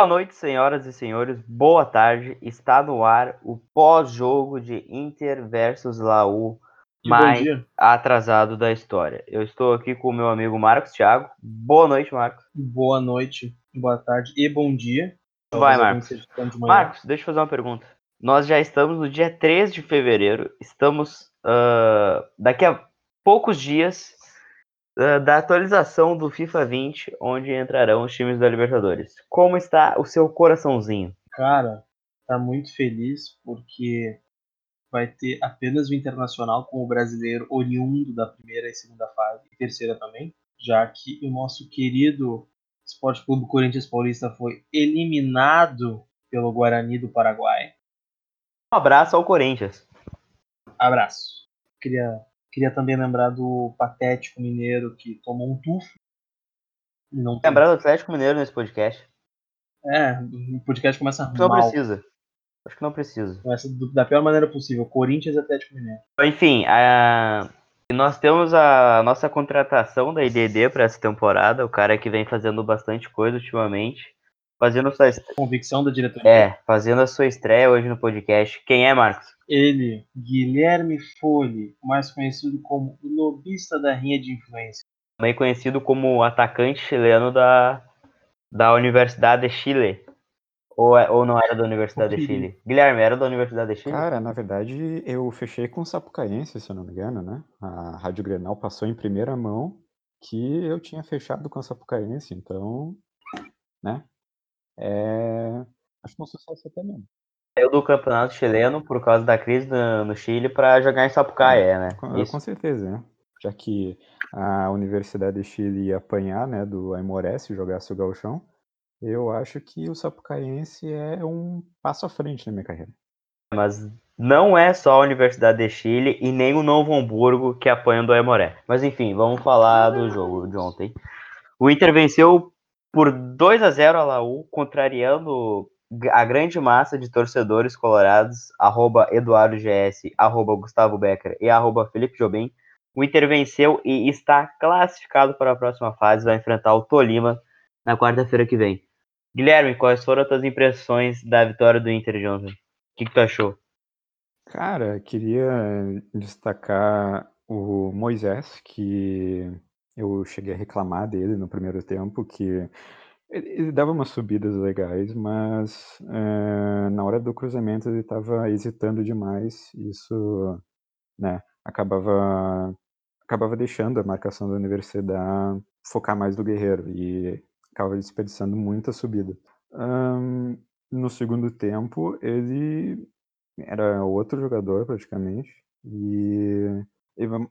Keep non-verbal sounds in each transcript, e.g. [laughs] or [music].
Boa noite, senhoras e senhores. Boa tarde. Está no ar o pós-jogo de Inter versus Laú, mais atrasado da história. Eu estou aqui com o meu amigo Marcos Thiago. Boa noite, Marcos. Boa noite, boa tarde e bom dia. Vai, Marcos. Marcos, deixa eu fazer uma pergunta. Nós já estamos no dia 3 de fevereiro. Estamos ah, daqui a poucos dias da atualização do FIFA 20, onde entrarão os times da Libertadores. Como está o seu coraçãozinho? Cara, tá muito feliz porque vai ter apenas o Internacional com o brasileiro oriundo da primeira e segunda fase, e terceira também, já que o nosso querido Esporte Clube Corinthians Paulista foi eliminado pelo Guarani do Paraguai. Um abraço ao Corinthians. Abraço. Queria, queria também lembrar do patético mineiro que tomou um tufo. Não Lembrar do Atlético Mineiro nesse podcast. É, o podcast começa não mal. precisa. Acho que não precisa. Começa da pior maneira possível. Corinthians e Atlético Mineiro. Enfim, a- nós temos a nossa contratação da IDD para essa temporada. O cara que vem fazendo bastante coisa ultimamente. Fazendo sua est- Convicção da diretoria. É, fazendo a sua estreia hoje no podcast. Quem é, Marcos? Ele, Guilherme Folli, mais conhecido como o lobista da rinha de influência. Também conhecido como atacante chileno da, da Universidade de Chile. Ou, é- ou não era da Universidade de. Chile? Guilherme, era da Universidade de Chile? Cara, na verdade, eu fechei com o Sapucaense, se eu não me engano, né? A Rádio Grenal passou em primeira mão que eu tinha fechado com o Sapucaense, então, né? É... Acho que é um sucesso até mesmo. Saiu do campeonato chileno por causa da crise no, no Chile para jogar em Sapucaia, né? Com, com certeza, né? Já que a Universidade de Chile ia apanhar, né, do Aimoré se jogasse o gauchão, eu acho que o Sapucaense é um passo à frente na minha carreira. Mas não é só a Universidade de Chile e nem o Novo Hamburgo que apanham do Aimoré. Mas enfim, vamos falar do jogo de ontem. O Inter venceu por 2 a 0 a Laú, contrariando a grande massa de torcedores colorados, arroba Eduardo GS, arroba Gustavo Becker e arroba Felipe Jobim. O Inter venceu e está classificado para a próxima fase, vai enfrentar o Tolima na quarta-feira que vem. Guilherme, quais foram as tuas impressões da vitória do Inter de ontem? O que, que tu achou? Cara, queria destacar o Moisés, que eu cheguei a reclamar dele no primeiro tempo, que ele, dava umas subidas legais, mas eh, na hora do cruzamento ele estava hesitando demais. Isso, né, acabava acabava deixando a marcação da universidade focar mais no Guerreiro e acabava desperdiçando muita subida. Ahn, no segundo tempo, ele era outro jogador praticamente. E-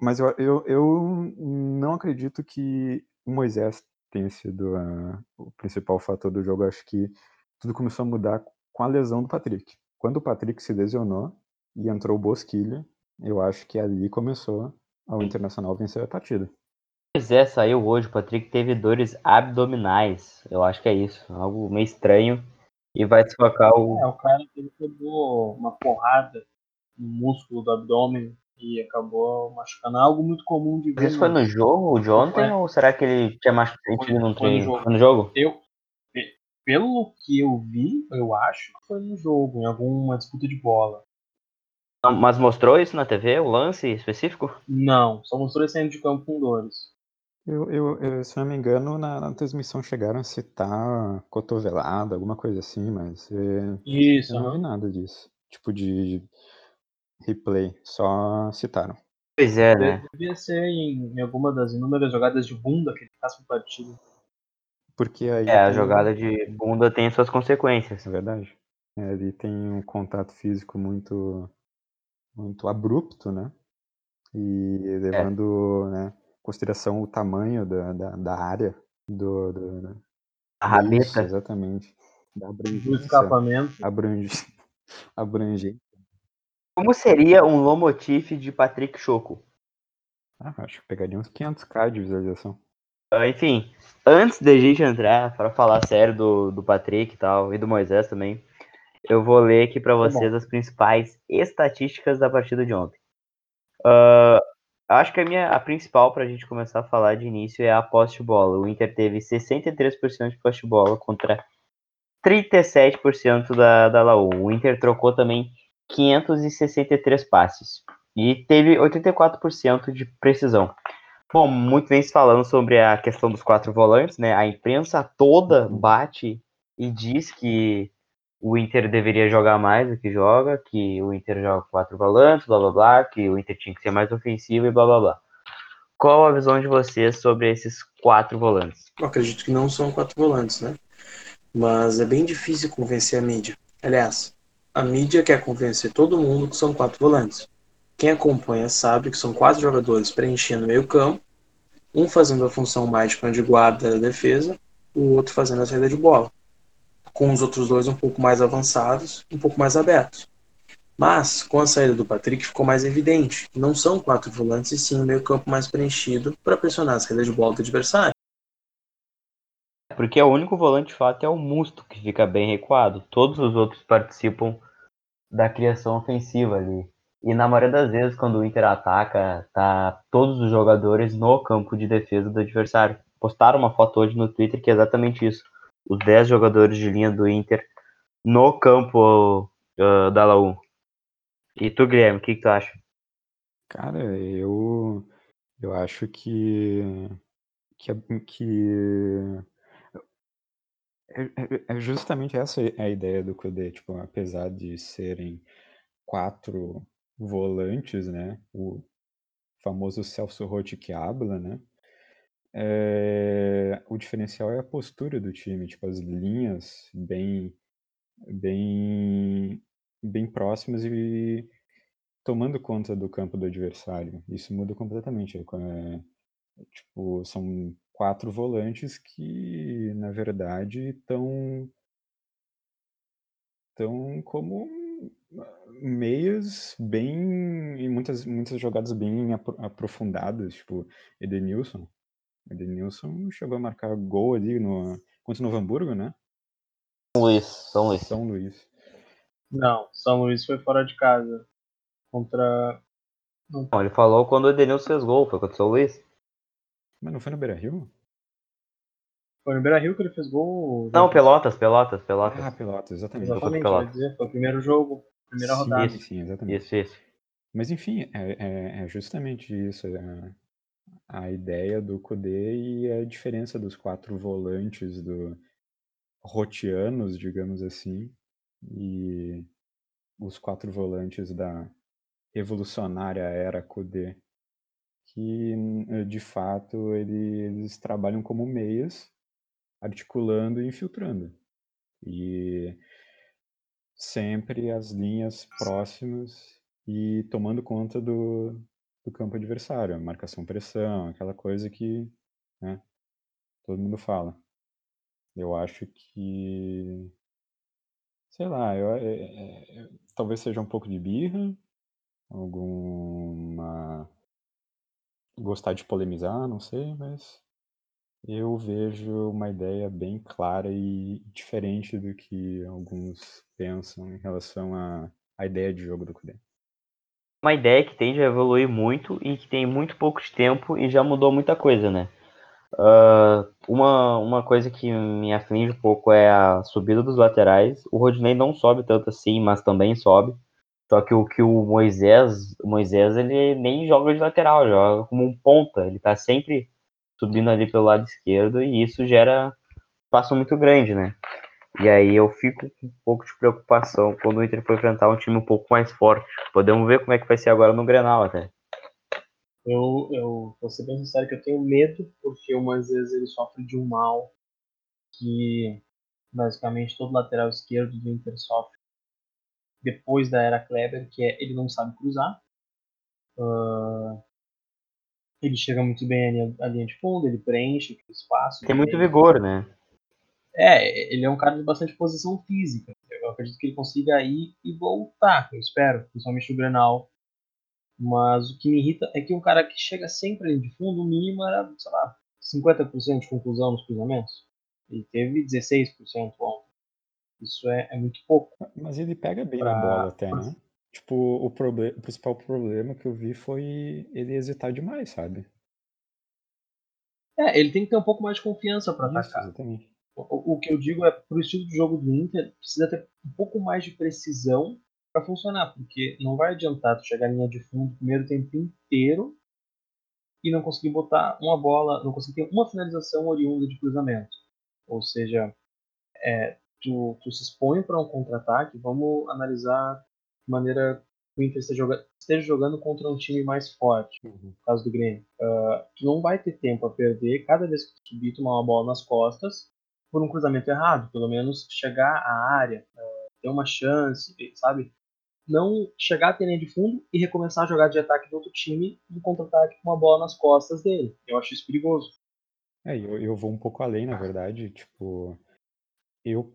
mas eu, eu, eu não acredito que o Moisés tenha sido ah, o principal fator do jogo. Acho que tudo começou a mudar com a lesão do Patrick. Quando o Patrick se lesionou e entrou o Bosquilha, eu acho que ali começou ao Internacional vencer a partida. Pois é, saiu hoje. O Patrick teve dores abdominais. Eu acho que é isso. Algo meio estranho. E vai desfocar o. É, o cara ele pegou uma porrada no músculo do abdômen e acabou machucando. É Algo muito comum de ver. Isso foi no jogo de ontem Foi. ou será que ele tinha mais Foi- sentido num foi no treino? jogo. Foi no jogo? Eu, pe- pelo que eu vi, eu acho que foi no jogo, em alguma disputa de bola. Não, Mas mostrou isso na TV, o lance específico? Não, só mostrou ele saindo de campo com dores. Eu, eu, eu, se não me engano, na, na transmissão chegaram a citar cotovelada, alguma coisa assim, mas eh, Isso, eu não vi nada disso. Tipo de replay, só citaram. Pois é, né? Devia ser em, em alguma das inúmeras jogadas de bunda que ele faz por partida. Porque aí. É, a jogada de bunda tem suas consequências. É verdade. É, ali tem um contato físico muito, muito abrupto, né? E levando né, em consideração o tamanho da, da, da área do, do, né? A Isso, rabeta. exatamente. Da Do abrangência. escapamento. Abrange, [laughs] abrangente. Como seria um Lomotif de Patrick Choco? Ah, acho que pegaria uns 500k de visualização. Ah, Enfim, antes da gente entrar para falar sério do, do Patrick e tal, e do Moisés também, eu vou ler aqui para bom. vocês as principais estatísticas da partida de ontem. Ah, acho que a minha a principal para a gente começar a falar de início é a posse de bola. O Inter teve 63% de posse de bola contra 37% da, da Laú. O Inter trocou também 563 passes e teve 84% de precisão. Bom, muito bem se falando sobre a questão dos quatro volantes, né? A imprensa toda bate e diz que o Inter deveria jogar mais do que joga, que o Inter joga quatro volantes, blá blá blá, que o Inter tinha que ser mais ofensivo e blá blá blá. Qual a visão de vocês sobre esses quatro volantes? Eu acredito que não são quatro volantes, né? Mas é bem difícil convencer a mídia. Aliás, a mídia quer convencer todo mundo que são quatro volantes. Quem acompanha sabe que são quatro jogadores preenchendo meio campo, um fazendo a função mágica de guarda da defesa, o outro fazendo a saída de bola, com os outros dois um pouco mais avançados, um pouco mais abertos. Mas, com a saída do Patrick, ficou mais evidente que não são quatro volantes e sim um meio campo mais preenchido para pressionar a saída de bola do adversário. Porque o único volante de fato é o Musto, que fica bem recuado. Todos os outros participam da criação ofensiva ali. E na maioria das vezes, quando o Inter ataca, tá todos os jogadores no campo de defesa do adversário. Postaram uma foto hoje no Twitter que é exatamente isso. Os 10 jogadores de linha do Inter no campo uh, da Laú. E tu, Guilherme, o que, que tu acha? Cara, eu eu acho que que, que é, é- é justamente essa a ideia do Kudê, tipo, apesar de serem quatro volantes, né, o famoso Celso Rotti que habla, né, é, o diferencial é a postura do time, tipo, as linhas bem bem bem próximas e tomando conta do campo do adversário. Isso muda completamente. é, tipo, são quatro volantes que, na verdade, estão estão como meias bem em muitas muitas jogadas bem apro- aprofundadas, tipo Edenilson. Edenilson chegou a marcar gol ali no contra o Novo Hamburgo, né? São Luís, São Luís. São Luís. Não, São Luís foi fora de casa. Contra. Não, ele falou quando o Edenilson fez gol, foi contra o São Luís. Mas não foi no Beira-Rio? Foi no Beira Rio que ele fez gol. Não, Pelotas, Pelotas, Pelotas. Ah, Pelotas, exatamente. Exatamente, Pelota. quer dizer, foi o primeiro jogo, primeira Sim, rodada. Sim, sim, exatamente. Isso, isso. Mas enfim, é, é- é justamente isso. é a ideia do Kudê e a diferença dos quatro volantes do rotianos, digamos assim, e os quatro volantes da evolucionária era Kudê, que eh, de fato ele- eles trabalham como meias, articulando e infiltrando. E sempre as linhas próximas e tomando conta do, do campo adversário, marcação-pressão, aquela coisa que né, todo mundo fala. Eu acho que, sei lá, eu, é- é- talvez seja um pouco de birra, alguma. Gostar de polemizar, não sei, mas eu vejo uma ideia bem clara e diferente do que alguns pensam em relação à, à ideia de jogo do Kudê. Uma ideia que tende a evoluir muito e que tem muito pouco tempo e já mudou muita coisa, né? Ah, uma, uma coisa que me aflige um pouco é a subida dos laterais. O Rodinei não sobe tanto assim, mas também sobe. Só que o que o Moisés, o Moisés ele nem joga de lateral, joga como um ponta. Ele tá sempre subindo ali pelo lado esquerdo e isso gera passo muito grande, né? E aí eu fico com um pouco de preocupação quando o Inter for enfrentar um time um pouco mais forte. Podemos ver como é que vai ser agora no Grenal até. Eu, eu vou ser bem sincero que eu tenho medo, porque o Moisés ele sofre de um mal que basicamente todo lateral esquerdo do Inter sofre depois da era Kleber, que é ele não sabe cruzar. Ah, ele chega muito bem à linha, de fundo, ele preenche aquele espaço. Tem ele muito vigor, né? É, ele é um cara de bastante posição física. Eu acredito que ele consiga ir e voltar, eu espero, principalmente no Grenal. Mas o que me irrita é que um cara que chega sempre ali de fundo, o mínimo era, sei lá, 50% de conclusão nos cruzamentos. Ele teve 16% ontem. Isso é, é muito pouco. Mas ele pega bem Pra- na bola até, né? Tipo, o, proble- o principal problema que eu vi foi ele hesitar demais, sabe? É, ele tem que ter um pouco mais de confiança para atacar. exatamente. O, o que eu digo é, pro estilo de jogo do Inter, precisa ter um pouco mais de precisão para funcionar, porque não vai adiantar tu chegar em linha de fundo o primeiro tempo inteiro e não conseguir botar uma bola, não conseguir ter uma finalização oriunda de cruzamento. Ou seja, é, tu, tu se expõe para um contra-ataque, vamos analisar de maneira que o Inter esteja, joga, esteja jogando contra um time mais forte, uhum. no caso do Grêmio. Uh, tu não vai ter tempo a perder cada vez que tu subir tomar uma bola nas costas por um cruzamento errado, pelo menos chegar à área, uh, ter uma chance, sabe? Não chegar até linha de fundo e recomeçar a jogar de ataque do outro time no contra-ataque com uma bola nas costas dele. Eu acho isso perigoso. É, eu, eu vou um pouco além, na verdade. Tipo, eu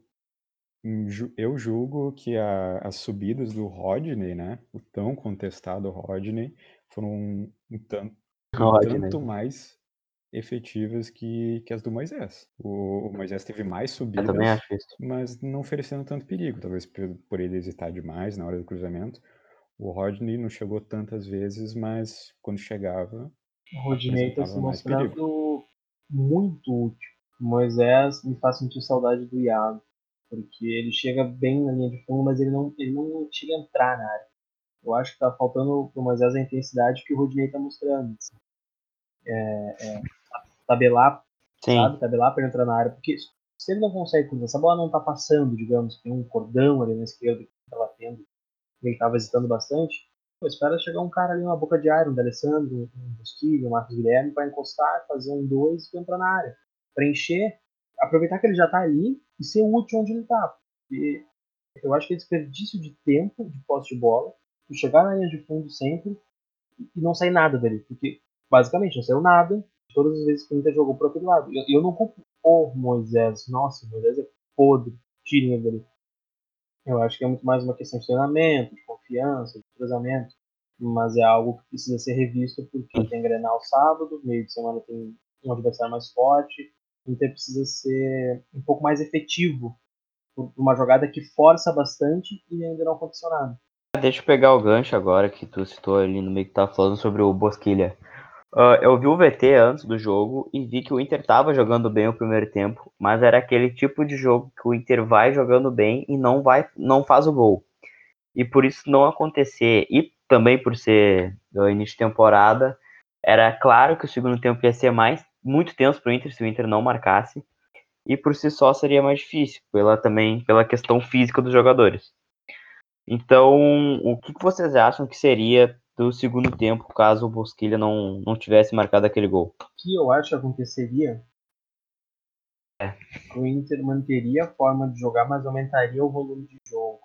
eu julgo que a, as subidas do Rodney, né, o tão contestado Rodney, foram um, tanto, um tanto mais efetivas que, que as do Moisés. O, o Moisés teve mais subidas, mas não oferecendo tanto perigo, talvez por, por, ele hesitar demais na hora do cruzamento. O Rodney não chegou tantas vezes, mas quando chegava. O Rodney está se mostrando muito útil. O Moisés me faz sentir saudade do Iago porque ele chega bem na linha de fundo, mas ele não, ele não chega a entrar na área. Eu acho que tá faltando pro Moisés a intensidade que o Rodinei tá mostrando. Assim. É, é, tabelar, Sim. sabe? Tabelar para entrar na área, porque se ele não consegue cruzar, essa bola não tá passando, digamos, tem um cordão ali na esquerda que tá batendo, ele tava hesitando bastante, pô, espera chegar um cara ali na boca de área, um D'Alessandro, um Bosquilho, um Marcos Guilherme, para encostar, fazer um dois e entrar na área. Preencher aproveitar que ele já está ali e ser útil onde ele está. Porque eu acho que é desperdício de tempo de posse de bola, tu chegar na linha de fundo sempre e não sair nada dali. Porque, basicamente, não saiu nada todas as vezes que o Inter jogou pro outro lado. Eu, eu não culpo o Moisés. Nossa, o Moisés é podre. Tirem dali. Eu acho que é muito mais uma questão de treinamento, de confiança, de cruzamento. Mas é algo que precisa ser revisto porque tem Grenal sábado, meio de semana tem um adversário mais forte, o Inter precisa ser um pouco mais efetivo uma jogada que força bastante e ainda não aconteceu nada. Deixa eu pegar o gancho agora que tu citou ali no meio que tá falando sobre o Bosquilha. Uh, eu vi o VT antes do jogo e vi que o Inter estava jogando bem o primeiro tempo, mas era aquele tipo de jogo que o Inter vai jogando bem e não vai, não faz o gol. E por isso não acontecer, e também por ser início de temporada, era claro que o segundo tempo ia ser mais muito tenso para o Inter se o Inter não marcasse. E por si só seria mais difícil, pela também pela questão física dos jogadores. Então, o que vocês acham que seria do segundo tempo caso o Bosquilha não, não tivesse marcado aquele gol? O que eu acho que aconteceria é. o Inter manteria a forma de jogar, mas aumentaria o volume de jogo.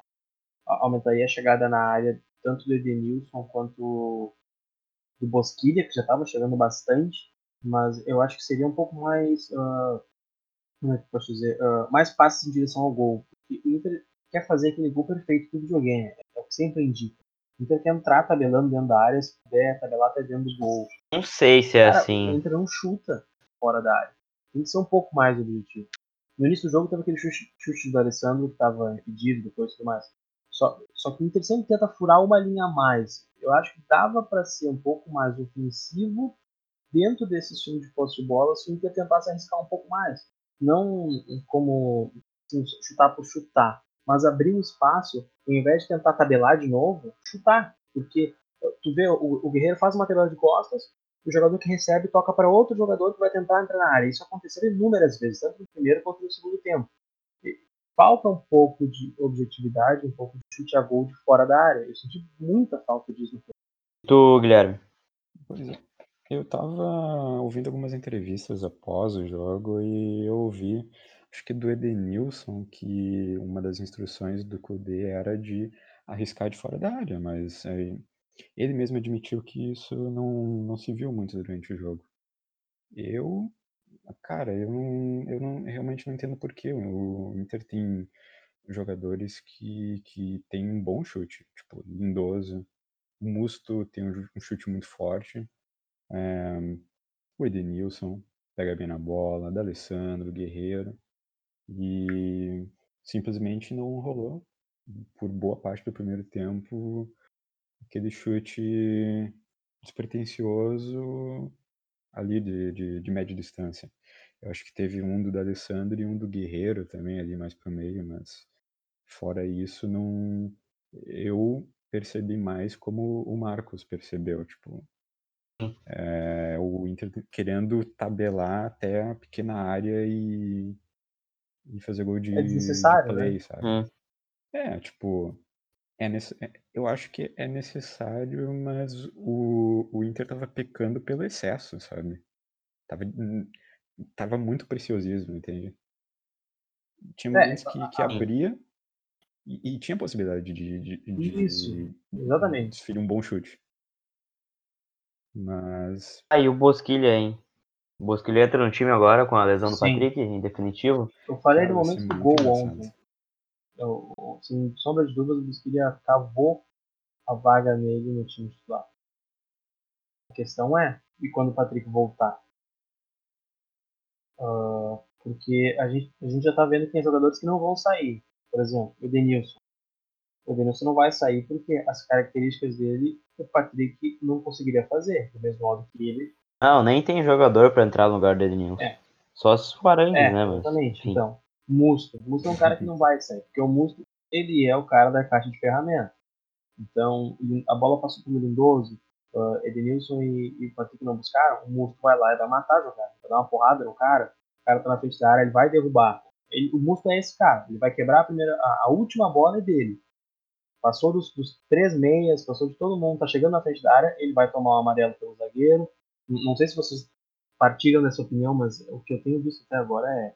Aumentaria a chegada na área tanto do Edenilson quanto do Bosquilha, que já estava chegando bastante, mas eu acho que seria um pouco mais, uh, como é que eu posso dizer, uh, mais passes em direção ao gol. Porque o Inter quer fazer aquele gol perfeito do videogame, é o que sempre indica. O Inter quer entrar tabelando dentro da área, se puder tabelar até dentro do gol. Não sei se é Cara, assim. O Inter não chuta fora da área. Tem que ser um pouco mais objetivo. No início do jogo teve aquele chute, chute do Alessandro que estava impedido, depois tudo mais. Só, só que o Inter sempre tenta furar uma linha a mais. Eu acho que dava para ser um pouco mais ofensivo dentro desse estilo de posse de bola, se o Inter tentasse arriscar um pouco mais. Não como assim, chutar por chutar, mas abrir um espaço, ao invés de tentar tabelar de novo, chutar. Porque tu vê, o, o Guerreiro faz uma tabela de costas, o jogador que recebe toca para outro jogador que vai tentar entrar na área. Isso aconteceu inúmeras vezes, tanto no primeiro quanto no segundo tempo. E falta um pouco de objetividade, um pouco de chute a gol de fora da área. Eu senti muita falta disso no Tu, Guilherme? Pois é. Eu estava ouvindo algumas entrevistas após o jogo e eu ouvi, acho que do Edenilson, que uma das instruções do Kudê era de arriscar de fora da área, mas ele mesmo admitiu que isso não, não se viu muito durante o jogo. Eu, cara, eu não, eu não realmente não entendo por quê. O Inter tem jogadores que, que têm um bom chute, tipo Lindoso, o Musto tem um chute muito forte. É, o Edenilson pega bem na bola, D'Alessandro, Guerreiro, e simplesmente não rolou por boa parte do primeiro tempo aquele chute despretensioso ali de, de, de média distância. Eu acho que teve um do D'Alessandro e um do Guerreiro também ali mais pro meio, mas fora isso, não. Eu percebi mais como o Marcos percebeu, tipo. É, o Inter querendo tabelar até a pequena área e, e fazer gol de, É desnecessário, de play, né? sabe? Hum. É, tipo, é nesse, é- eu acho que é necessário, mas o, o Inter tava pecando pelo excesso, sabe? Tava, hum, tava muito preciosismo, entende? Tinha É, momentos que, que abria e, e tinha possibilidade de, de, de, Isso, de exatamente. desferir um bom chute. Mas Aí o Bosquilha, hein? O Bosquilha entra no time agora com a lesão do Sim. Patrick, em definitivo. Eu falei no ser momento do gol ontem. Eu, sem sombra de dúvidas, o Busquilha cavou a vaga nele no time titular. A questão é, e quando o Patrick voltar? Ah, porque a gente, a gente já tá vendo que tem jogadores que não vão sair. Por exemplo, o Edenilson. O Edenilson não vai sair porque as características dele o Patrick não conseguiria fazer. Do mesmo modo que ele. Não, nem tem jogador pra entrar no lugar do Edenilson. É. Só se for É, né, mas. exatamente. enfim. Então, Musto. Musto é um cara que não vai sair. Porque o Musto, ele é o cara da caixa de ferramentas. Então, a bola passou pro Lindoso, uh, Edenilson e, e Patrick não buscaram, o Musto vai lá e vai matar a jogada, vai dar uma porrada no cara, o cara tá na frente da área, ele vai derrubar. Ele, o Musto é esse cara, ele vai quebrar a primeira, a, a última bola é dele. Passou dos, dos três meias, passou de todo mundo, tá chegando na frente da área, ele vai tomar um amarelo pelo zagueiro. Não sei se vocês partilham dessa opinião, mas o que eu tenho visto até agora é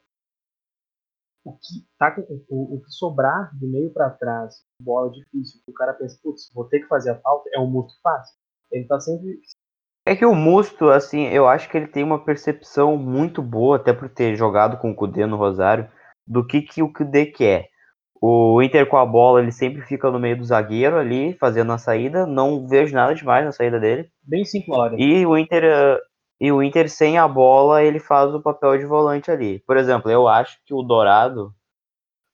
o que, tá, o, o que sobrar do meio para trás, bola difícil, o cara pensa, putz, vou ter que fazer a falta, é o Musto que faz. Ele tá sempre. É que o Musto, assim, eu acho que ele tem uma percepção muito boa, até por ter jogado com o Kudê no Rosário, do que, que o Kudê quer. O Inter com a bola, ele sempre fica no meio do zagueiro ali, fazendo a saída. Não vejo nada demais na saída dele. Bem simplório. E o Inter, e o Inter sem a bola, ele faz o papel de volante ali. Por exemplo, eu acho que o Dourado,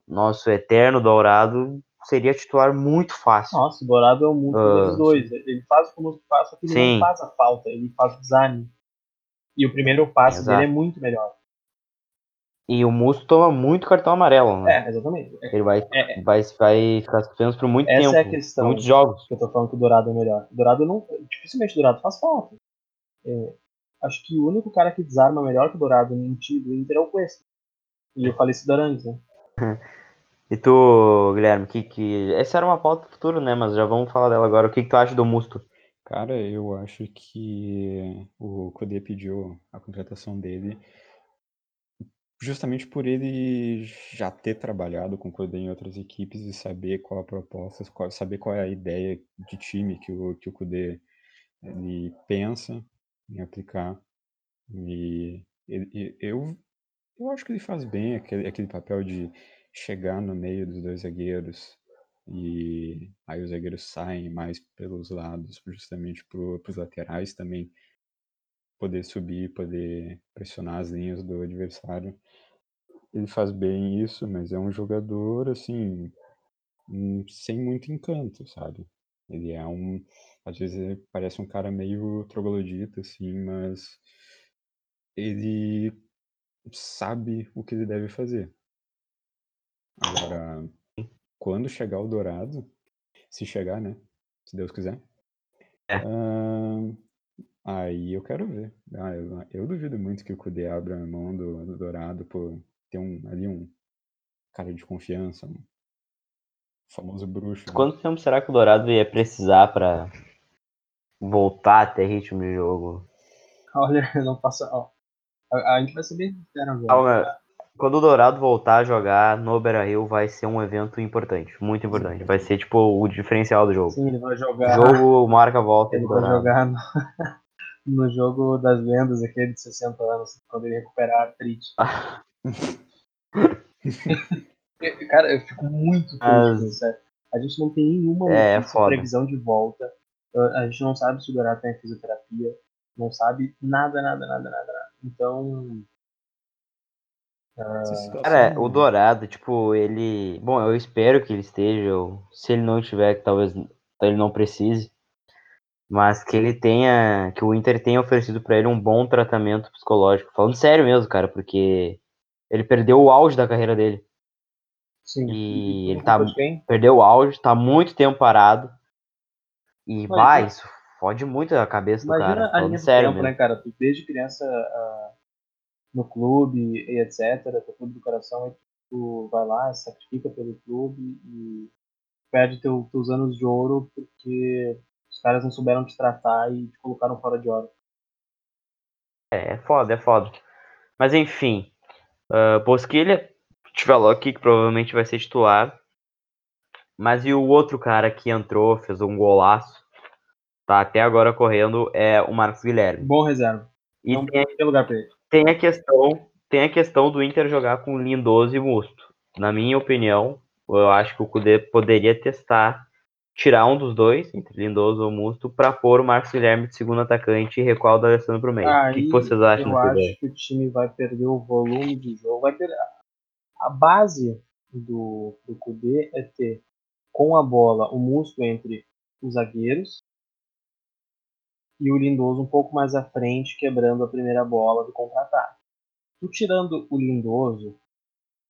nosso eterno Dourado, seria titular muito fácil. Nossa, o Dourado é o Musto Ah, deles dois. Ele faz o que o Musto faz, só que ele não faz a falta, ele faz o design. E o primeiro passe Exato. dele é muito melhor. E o Musto toma muito cartão amarelo, né? É, exatamente. É, Ele vai, É. vai, vai ficar suspenso por muito Essa tempo. é a questão. muitos jogos. que eu tô falando que o Dourado é melhor. O Dourado não. Dificilmente o Dourado faz falta. É, acho que o único cara que desarma melhor que o Dourado no time do Inter é o Cuesta. E eu falei isso do Arangues, né? [laughs] E tu, Guilherme, que, que. Essa era uma pauta futura, né? Mas já vamos falar dela agora. O que, que tu acha do Musto? Cara, eu acho que o Kudê pediu a contratação dele justamente por ele já ter trabalhado com o Kudê em outras equipes e saber qual a proposta, qual- saber qual é a ideia de time que o, que o Kudê ele pensa em aplicar. E ele- e- eu, eu acho que ele faz bem aquele, aquele papel de chegar no meio dos dois zagueiros e aí os zagueiros saem mais pelos lados, justamente para os laterais também poder subir, poder pressionar as linhas do adversário. Ele faz bem isso, mas é um jogador assim hum, sem muito encanto, sabe? Ele é um, às vezes ele parece um cara meio troglodita assim, mas ele sabe o que ele deve fazer. Agora, quando chegar o Dourado, se chegar, né? Se Deus quiser. É. ahn, aí eu quero ver. Ah, eu, eu duvido muito que o Kudê abra a mão do, do Dourado por ter um, ali um cara de confiança, um famoso bruxo. né? Quanto tempo será que o Dourado ia precisar pra voltar a ter ritmo de jogo? Olha, [laughs] não passa. Ó, a, a gente vai ser bem sincero agora. Calma, Quando o Dourado voltar a jogar no Beira Rio, vai ser um evento importante, muito importante. Vai ser tipo o diferencial do jogo. Sim, ele vai O jogar. jogo marca a volta Ele vai jogar no, [laughs] no jogo das lendas, aquele de 60 anos, quando ele recuperar a artrite. [laughs] Cara, eu fico muito sério. A gente não tem nenhuma É, previsão de volta. Ah, A gente não sabe se o Dourado tem fisioterapia. Não sabe nada, nada, nada, nada. nada. Então, situação- Cara, o Dourado, tipo, ele. Bom, eu espero que ele esteja. ou Se ele não estiver, que talvez ele não precise. Mas que ele tenha, que o Inter tenha oferecido para ele um bom tratamento psicológico. Falando sério mesmo, cara, porque ele perdeu o auge da carreira dele. Sim. E ele tá, perdeu o auge, tá muito tempo parado. E Mas vai, é- isso fode muito a cabeça do cara. a linha sério tempo, mesmo. né, cara? Tu desde criança ah, no clube e etc, teu clube do coração, tu vai lá, sacrifica pelo clube e perde teu, teus anos de ouro porque os caras não souberam te tratar e te colocaram fora de hora. É, é foda, é foda. Mas enfim, uh, Bosquilha, aqui que provavelmente vai ser titular. Mas e o outro cara que entrou, fez um golaço, tá até agora correndo, é o Marcos Guilherme. Bom reserva. E não tem, tem lugar pra ele. tem a questão, tem a questão do Inter jogar com Lindoso e Musto. Na minha opinião, eu acho que o Cudê poderia testar, tirar um dos dois, entre Lindoso ou Musto, pra pôr o Marcos Guilherme de segundo atacante e recuar o D'Alessandro pro meio. o que, que vocês acham eu acho ideia? que o time vai perder o volume de jogo. Vai perder. A base do, do Kudê é ter com a bola o músculo entre os zagueiros e o Lindoso um pouco mais à frente, quebrando a primeira bola do contra-ataque. Tu tirando o Lindoso,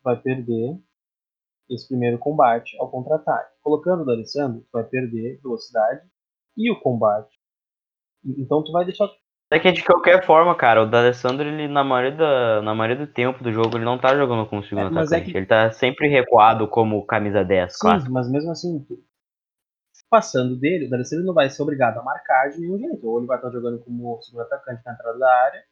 vai perder esse primeiro combate ao contra-ataque. Colocando o D'Alessandro, tu vai perder velocidade e o combate. Então tu vai deixar É que de qualquer forma, cara, o D'Alessandro, ele na maioria, da, na maioria do tempo do jogo, ele não tá jogando como segundo É, é atacante. que- Ele tá sempre recuado como camisa 10, Sim, mas mesmo assim, passando dele, o D'Alessandro não vai ser obrigado a marcar de nenhum jeito. Ou ele vai estar jogando como segundo atacante na entrada da área,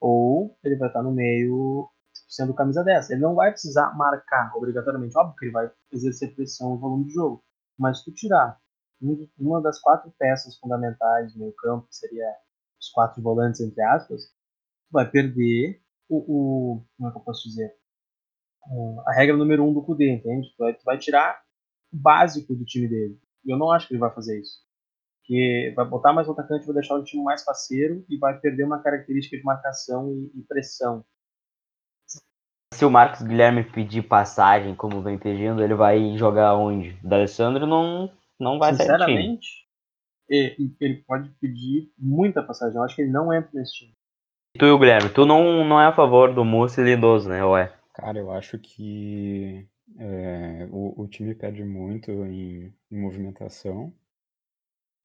ou ele vai estar no meio sendo camisa 10. Ele não vai precisar marcar obrigatoriamente. Óbvio que ele vai exercer pressão no volume de jogo. Mas se tu tirar um- uma das quatro peças fundamentais do meio campo, que seria os quatro volantes, entre aspas, tu vai perder o, o- como é que eu posso dizer? A regra número um do Kudê, entende? Tu vai, tu vai tirar o básico do time dele. E eu não acho que ele vai fazer isso. Porque vai botar mais um atacante, vai deixar o time mais faceiro e vai perder uma característica de marcação e, e pressão. Se o Marcos Guilherme pedir passagem, como vem pedindo, ele vai jogar onde? O D'Alessandro não, não vai sair do time. Sinceramente, ele pode pedir muita passagem. Eu acho que ele não entra nesse time. Tu e o Guilherme, tu não, não é a favor do Musso e Lindoso, né? Ou é? Cara, eu acho que é, o, o time perde muito em, em movimentação,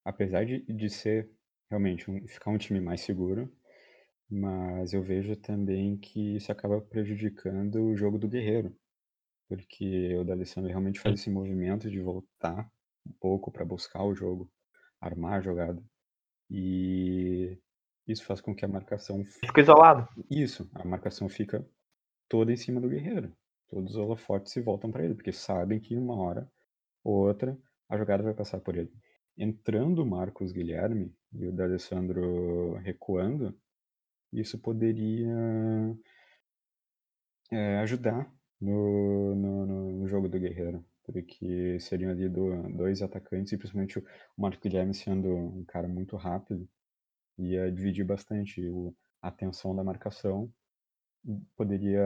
apesar de, de ser realmente um- ficar um time mais seguro, mas eu vejo também que isso acaba prejudicando o jogo do Guerreiro, porque o D'Alessandro realmente faz esse movimento de voltar um pouco para buscar o jogo, armar a jogada, e isso faz com que a marcação Fica isolado. isso, a marcação fica toda em cima do guerreiro. Todos os holofotes se voltam para ele, porque sabem que uma hora ou outra a jogada vai passar por ele. Entrando o Marcos Guilherme e o D'Alessandro recuando, isso poderia é, ajudar no, no, no- jogo do Guerreiro, porque seriam ali do- dois atacantes, e principalmente o Marcos Guilherme sendo um cara muito rápido, ia dividir bastante o, a atenção da marcação poderia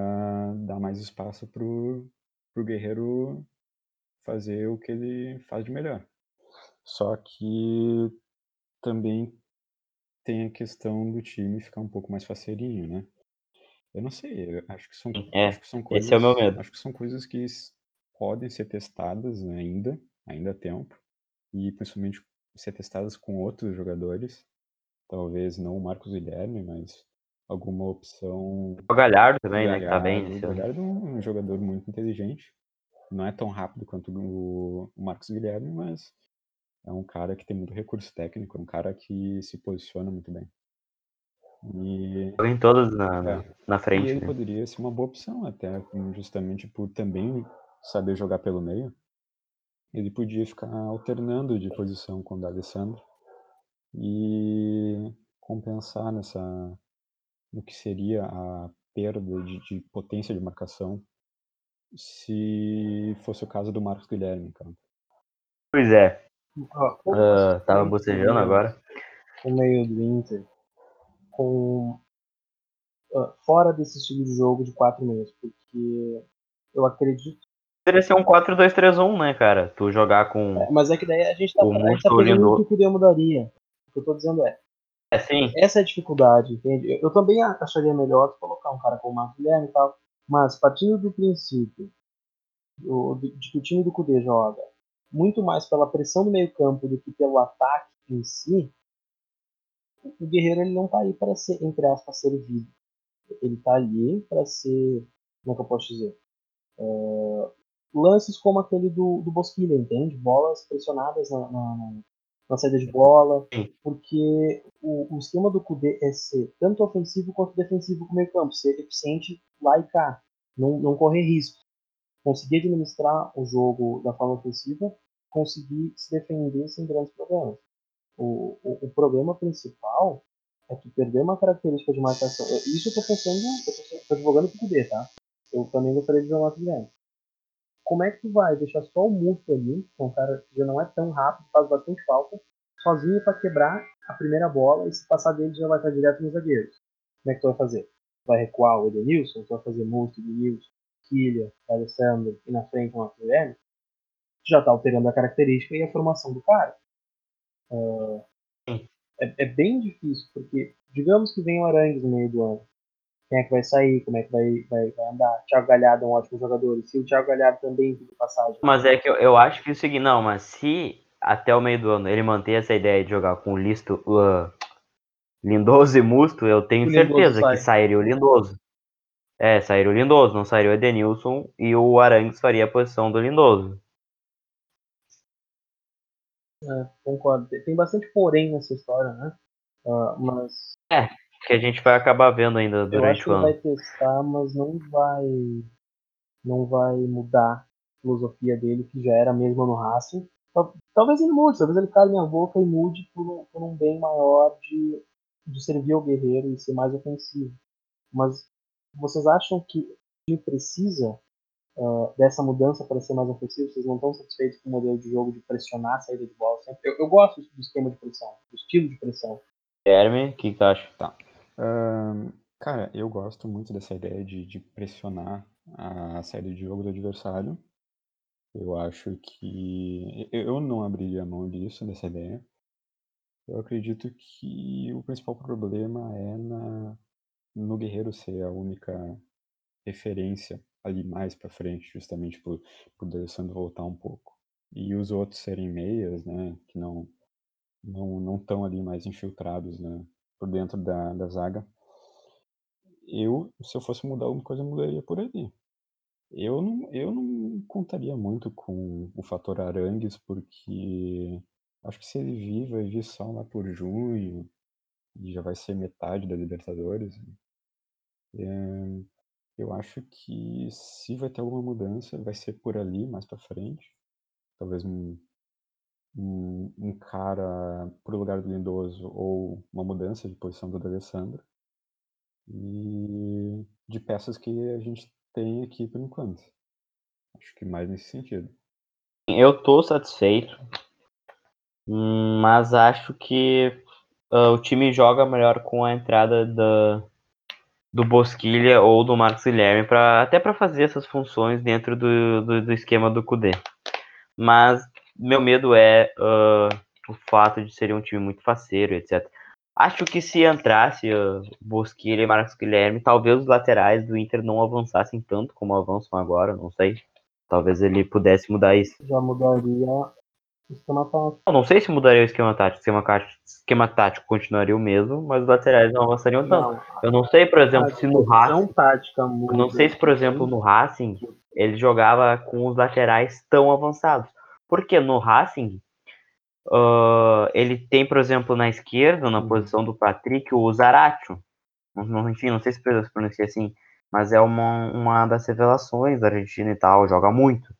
dar mais espaço pro, pro Guerreiro fazer o que ele faz de melhor. Só que também tem a questão do time ficar um pouco mais faceirinho, né? Eu não sei, eu acho que são, É, acho que são coisas, esse é o meu medo. acho que são coisas que podem ser testadas ainda, ainda há tempo, e principalmente ser testadas com outros jogadores, talvez não o Marcos Guilherme, mas alguma opção O Galhardo também, né? Que tá bem Galhardo, o. Galhardo é um jogador muito inteligente. Não é tão rápido quanto o Marcos Guilherme, mas é um cara que tem muito recurso técnico, é um cara que se posiciona muito bem. E, Joga em todas na, É. na e frente, ele né? poderia ser uma boa opção, até justamente por também saber jogar pelo meio. Ele podia ficar alternando de posição com o D'Alessandro e compensar nessa no que seria a perda de, de potência de marcação se fosse o caso do Marcos Guilherme, cara. Pois é, Você tava bocejando agora. O meio do Inter com ah, fora desse estilo de jogo de quatro meios, porque eu acredito. Poderia ser um 4-2-3-1, né, cara? Tu jogar com. Mas é que daí a gente tá, O a gente tá o que o Kudê mudaria. que eu tô dizendo é, É, sim. essa é a dificuldade, entende? Eu, eu também acharia melhor colocar um cara como o Marcos Guilherme e tal, mas partindo do princípio do- de, de que o time do Cudê joga muito mais pela pressão do meio campo do que pelo ataque em si, o Guerreiro ele não tá aí para ser, entre aspas, servido. Ele tá ali para ser, como é que eu posso dizer? É, lances como aquele do, do Bosquilha, entende? Bolas pressionadas na, na, na saída de bola, porque o, o esquema do Kudê é ser tanto ofensivo quanto defensivo com o meio campo, ser eficiente lá e cá, não, não correr risco. Conseguir administrar o jogo da forma ofensiva, conseguir se defender sem grandes problemas. O, o, o problema principal é que perder uma característica de marcação. eu- Isso eu tô pensando, eu tô, tô advogando pro Kudê, tá? Eu também gostaria de ver o Marcos Guilherme. Como é que tu vai deixar só o Murto ali, que é um cara que já não é tão rápido, faz bastante falta, sozinho para quebrar a primeira bola e se passar dele já vai estar direto nos zagueiros? Como é que tu vai fazer? Vai recuar o Edenilson? Tu vai fazer Murto, Edenilson, Quilha, Alessandro e na frente o Marcos Guilherme? Já tá alterando a característica e a formação do cara. Ah, é, é bem difícil, porque digamos que vem o Arangues no meio do ano. Quem é que vai sair? Como é que vai, vai, vai andar? Thiago Galhardo é um ótimo jogador. E se o Thiago Galhardo também de passagem. Mas é que eu, eu acho que é o seguinte, não, mas se até o meio do ano ele manter essa ideia de jogar com o Listo, uh, Lindoso e Musto, eu tenho certeza sai. que sairia o Lindoso. É, sairia o Lindoso, não sairia o Edenilson e o Arangues faria a posição do Lindoso. É, concordo. Tem- bastante porém nessa história, né? Ah, mas Que a gente vai acabar vendo ainda durante o ele vai ano. testar, mas não vai. Não vai mudar a filosofia dele, que já era a mesma no Racing. Tal- Talvez ele mude, talvez ele cale minha boca e mude por um, por um bem maior de, de servir ao guerreiro e ser mais ofensivo. Mas vocês acham que ele precisa ah, dessa mudança para ser mais ofensivo? Vocês não estão satisfeitos com o modelo de jogo de pressionar a saída de bola sempre? Eu, eu gosto do esquema de pressão, do estilo de pressão. Guilherme, o que tu acha? Ahn, cara, eu gosto muito dessa ideia de, de pressionar a saída de jogo do adversário. Eu acho que. Eu eu não abriria mão disso, dessa ideia. Eu acredito que o principal problema é na, no Guerreiro ser a única referência ali mais pra frente, justamente por, por D'Alessandro voltar um pouco. E os outros serem meias, né, que não não não estão ali mais infiltrados, né, por dentro da, da zaga. Eu, se eu fosse mudar alguma coisa, eu mudaria por ali. Eu não, eu não contaria muito com o fator Arangues, porque acho que se ele vir, vai vir só lá por junho, e já vai ser metade da Libertadores. É, eu acho que se vai ter alguma mudança, vai ser por ali, mais pra frente. Talvez um, um, um cara pro lugar do Lindoso, ou uma mudança de posição do D'Alessandro. E de peças que a gente tem aqui por enquanto. Acho que mais nesse sentido. Eu tô satisfeito, mas acho que ah, o time joga melhor com a entrada da, do Bosquilha ou do Marcos Guilherme, pra, até para fazer essas funções dentro do, do, do esquema do Kudê. Mas meu medo é ah, o fato de ser um time muito faceiro, etc. Acho que se entrasse uh, Bosquilha e Marcos Guilherme, talvez os laterais do Inter não avançassem tanto como avançam agora, não sei. Talvez ele pudesse mudar isso. Já mudaria esquema tático. Eu não sei se mudaria o esquema tático. O esquema, esquema tático continuaria o mesmo, mas os laterais não avançariam tanto. Não, Eu não sei, por exemplo, se no Racing. tática muda. Eu não sei se, por exemplo, no Racing ele jogava com os laterais tão avançados. Porque no Racing ah, ele tem, por exemplo, na esquerda, na Uhum. posição do Patrick, o Zaratio. Enfim, não sei se se pronuncia assim, mas é uma, uma das revelações da Argentina e tal. Joga muito,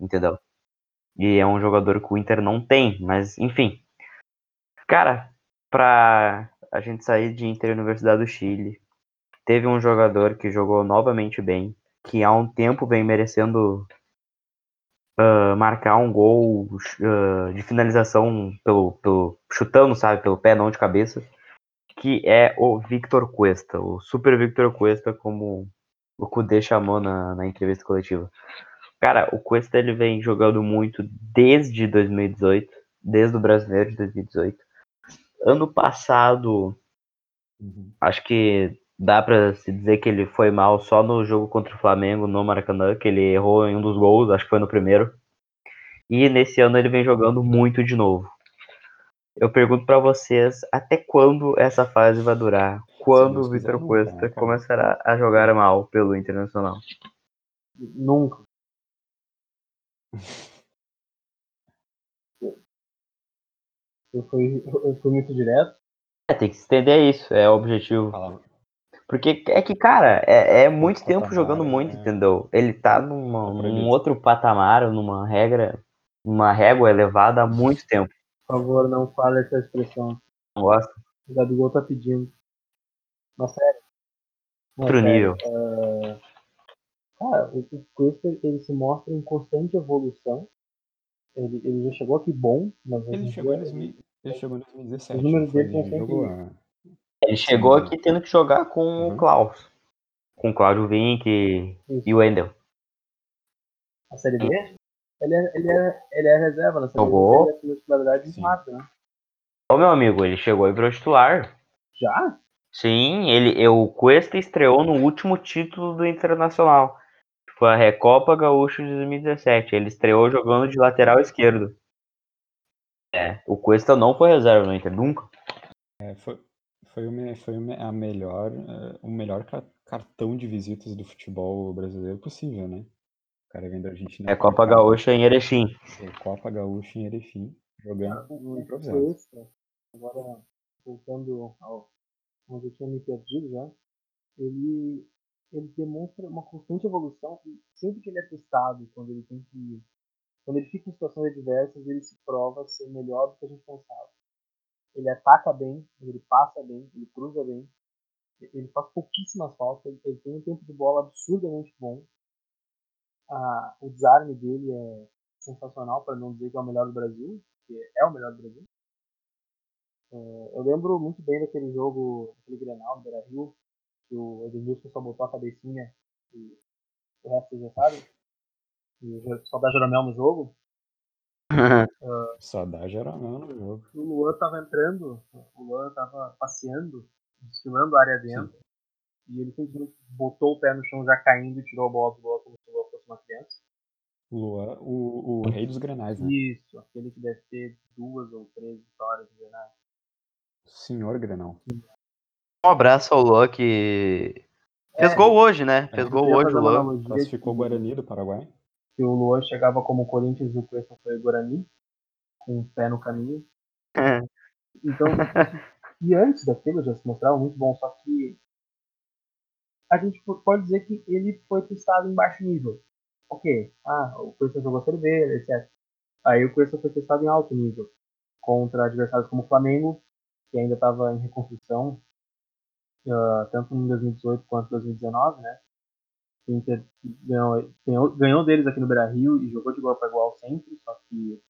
entendeu? E é um jogador que o Inter não tem, mas enfim. Cara, pra a gente sair de Inter Universidade do Chile, teve um jogador que jogou novamente bem, que há um tempo vem merecendo ah, marcar um gol ah, de finalização pelo, pelo chutando, sabe, pelo pé, não de cabeça, que é o Victor Cuesta, o Super Victor Cuesta, como o Kudê chamou na, na entrevista coletiva. Cara, o Cuesta ele vem jogando muito desde 2018, desde o Brasileiro de 2018. ano passado, Uhum. acho que dá pra se dizer que ele foi mal só no jogo contra o Flamengo no Maracanã, que ele errou em um dos gols, acho que foi no primeiro. E nesse ano ele vem jogando muito de novo. Eu pergunto pra vocês, até quando essa fase vai durar? Quando o Vitor Cuesta começará a jogar mal pelo Internacional? Nunca. Eu fui, eu fui muito direto. É, tem que se estender isso, é o objetivo. Porque é que, cara, é, é muito tempo jogando muito, é. entendeu? Ele tá numa, num outro patamar, numa regra, numa régua elevada há muito tempo. Por favor, não fale essa expressão. Não gosta? O Gabigol tá pedindo. Mas sério. Outro nível. é, Cara, o o Cuesta ele se mostra em constante evolução. Ele, ele já chegou aqui bom, mas Ele chegou em dia 2000 ele chegou em 2017. Os números dele são Ele sempre- jogou Ele chegou aqui tendo que jogar com Uhum. o Klaus. Com o Cláudio Vink e, e o Wendel. a Série B, ele é, ele é, ele é reserva na Série Jogou. B. Ele assumiu titularidade Sim. rápido, né? Ô meu amigo, ele chegou e virou titular. Já? Sim, ele, o Cuesta estreou no último título do Internacional. Foi a Recopa Gaúcho de 2017. Ele estreou jogando de lateral esquerdo. É, o Cuesta não foi reserva no Inter, nunca. É, foi, foi, o foi a melhor, eh, o melhor ca- cartão de visitas do futebol brasileiro possível, né? O cara vem da Argentina. É Copa Gaúcha em Erechim. é Copa Gaúcha em Erechim, jogando O improvisado. Cuesta, agora voltando ao onde eu tinha me perdido já, ele, ele demonstra uma constante evolução e sempre que ele é testado, quando ele tem que. Quando ele fica em situações adversas, ele se prova ser melhor do que a gente pensava. Ele ataca bem, ele passa bem, ele cruza bem, ele faz pouquíssimas faltas, ele, ele tem um tempo de bola absurdamente bom. Ah, o desarme dele é sensacional, para não dizer que é o melhor do Brasil, porque é o melhor do Brasil. É, eu lembro muito bem daquele jogo, aquele Grenal do Beira-Rio, que o Edmilson só botou a cabecinha e o resto vocês já sabem. E só dá Jeromel no jogo. [laughs] Só dá Jeromel no jogo. o Luan tava entrando, o Luan tava passeando, desfilando a área dentro, e ele simplesmente botou o pé no chão já caindo e tirou a bola do Luan como se o Luan fosse uma criança. O Luan, o, o rei dos grenais, né? Isso, aquele que deve ter duas ou três vitórias de Grenal. Senhor Grenal. Um abraço ao Luan que fez É. gol hoje, né? Fez gol hoje o Luan. Classificou o Guarani do Paraguai. que o Luan chegava como o Corinthians e o Cuesta foi o Guarani, com o pé no caminho. É. Então, [laughs] e antes daquilo já se mostrava muito bom, só que a gente po- pode dizer que ele foi testado em baixo nível. Ok, ah, o Cuesta jogou B, etc. Aí o Cuesta foi testado em alto nível, contra adversários como o Flamengo, que ainda estava em reconstrução, ah, tanto em 2018 quanto em 2019, né? O Inter ganhou, ganhou, ganhou deles aqui no Beira Rio e jogou de igual para igual sempre, só que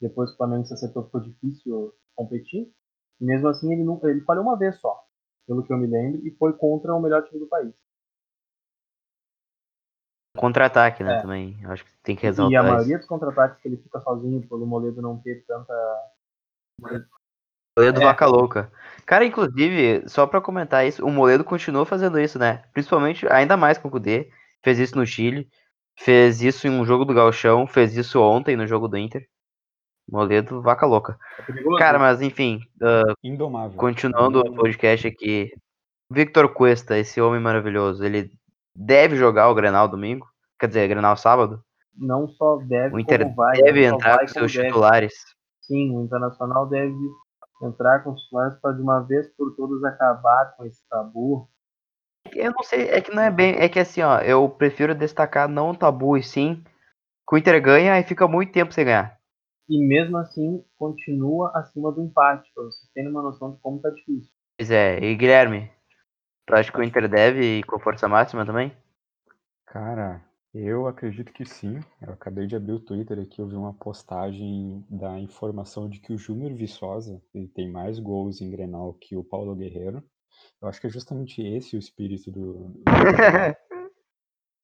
depois que o Flamengo se acertou ficou difícil competir. E mesmo assim ele, nunca, ele falhou uma vez só, pelo que eu me lembro, e foi contra o melhor time do país. Contra-ataque, né? É. Também. Acho que tem que E a isso. maioria dos contra-ataques que ele fica sozinho, pelo Moledo não ter tanta. Moledo É. Vaca Louca. Cara, inclusive, só pra comentar isso, o Moledo continuou fazendo isso, né? Principalmente, ainda mais com o Kudê. Fez isso no Chile. Fez isso em um jogo do Galchão. Fez isso ontem no jogo do Inter. Moledo Vaca Louca. É. Cara, mas enfim, ah, Indomável. continuando o Indomável. podcast aqui. Victor Cuesta, esse homem maravilhoso, ele deve jogar o Grenal domingo? Quer dizer, Grenal sábado? Não só deve, O Inter vai. deve entrar vai, com seus deve. titulares. Sim, o Internacional deve entrar com os titulares para de uma vez por todas acabar com esse tabu. Eu não sei, é que não é bem. É que assim, ó, eu prefiro destacar não o tabu e sim que o Inter ganha e fica muito tempo sem ganhar. E mesmo assim, continua acima do empate, para vocês terem uma noção de como tá difícil. Pois é, e Guilherme, tu acha que o Inter deve ir com força máxima também? Cara, eu acredito que sim. Eu acabei de abrir o Twitter aqui, eu vi uma postagem da informação de que o Júnior Viçosa ele tem mais gols em Grenal que o Paulo Guerreiro. Eu acho que é justamente esse o espírito do, [laughs]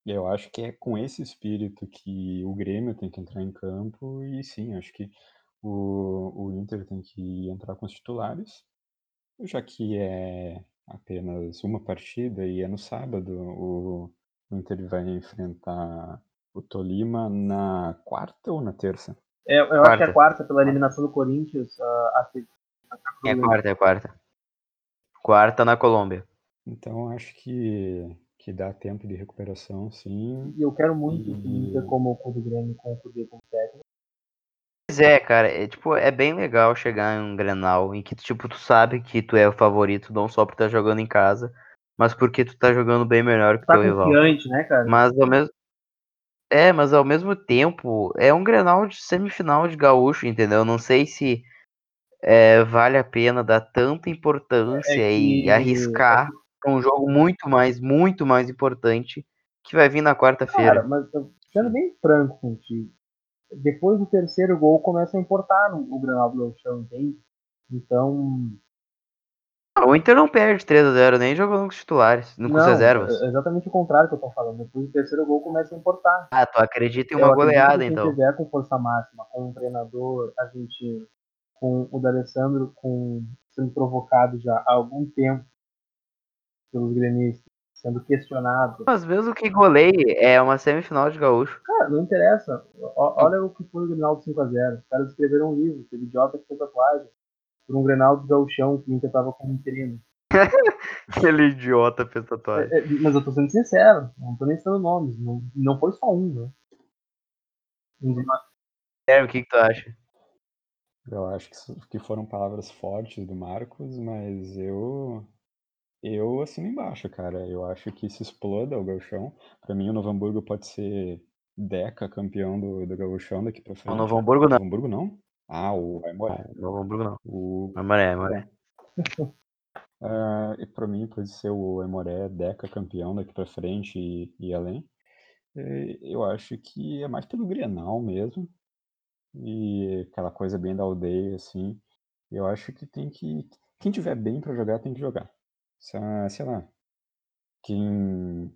Eu acho que é com esse espírito que o Grêmio tem que entrar em campo e sim, acho que o, o Inter tem que entrar com os titulares Já que é apenas uma partida e é no sábado, o o Inter vai enfrentar o Tolima na quarta ou na terça? É, eu acho que é Quarta. quarta pela eliminação do Corinthians. a- a- a- É quarta, é quarta. Quarta na Colômbia. Então acho que, que dá tempo de recuperação, sim. E eu quero muito que o E- Inter, como o Clube Grêmio, com o Clube como técnico. Pois é, cara, é, tipo, é bem legal chegar em um Grenal em que, tipo, tu sabe que tu é o favorito, não só por estar jogando em casa, mas porque tu tá jogando bem melhor que o Tá teu rival. né, cara? Mas ao mesmo É, mas ao mesmo tempo é um Grenal de semifinal de gaúcho, entendeu? Não sei se é, vale a pena dar tanta importância É e que- arriscar pra um jogo muito mais, muito mais importante que vai vir na quarta-feira. Cara, mas sendo bem franco contigo, depois do terceiro gol começa a importar o Granal do Gauchão, entende? Então, O Inter não perde 3x0 nem jogando com os titulares, não com os reservas. é exatamente o contrário que eu tô falando. Depois do terceiro gol começa a importar. Ah, tu acredita em Eu uma acredito goleada, que então. tiver com força máxima, com um treinador argentino, com o D'Alessandro com, sendo provocado já há algum tempo pelos gremistas, sendo questionado. Mas mesmo que goleie, é uma semifinal de gaúcho. Cara, não interessa. O- olha o que foi o Grenal do 5x0. Os caras escreveram um livro, teve idiota que fez tatuagem. Por um Grenal do Gauchão que o Inter tava com um interino. [laughs] Aquele idiota fez tatuagem. É, é, mas eu tô sendo sincero, não tô nem citando nomes. Não, não foi só um, né? Guilherme, o que, que tu acha? Eu acho que, que foram palavras fortes do Marcos, mas eu eu assino embaixo, cara. Eu acho que se exploda o Gauchão. Pra mim, o Novo Hamburgo pode ser Deca campeão do, do Gauchão daqui pra frente. O Novo Hamburgo não. Novo Hamburgo não? Ah, o Aimoré. Novo Hamburgo não. O Amaré, Amaré. Ah, e pra mim pode ser o Aimoré Deca campeão daqui pra frente e, e além. E eu acho que é mais pelo Grenal mesmo. E aquela coisa bem da aldeia, assim. Eu acho que tem que. Quem tiver bem pra jogar, tem que jogar. Se- Sei lá. Quem,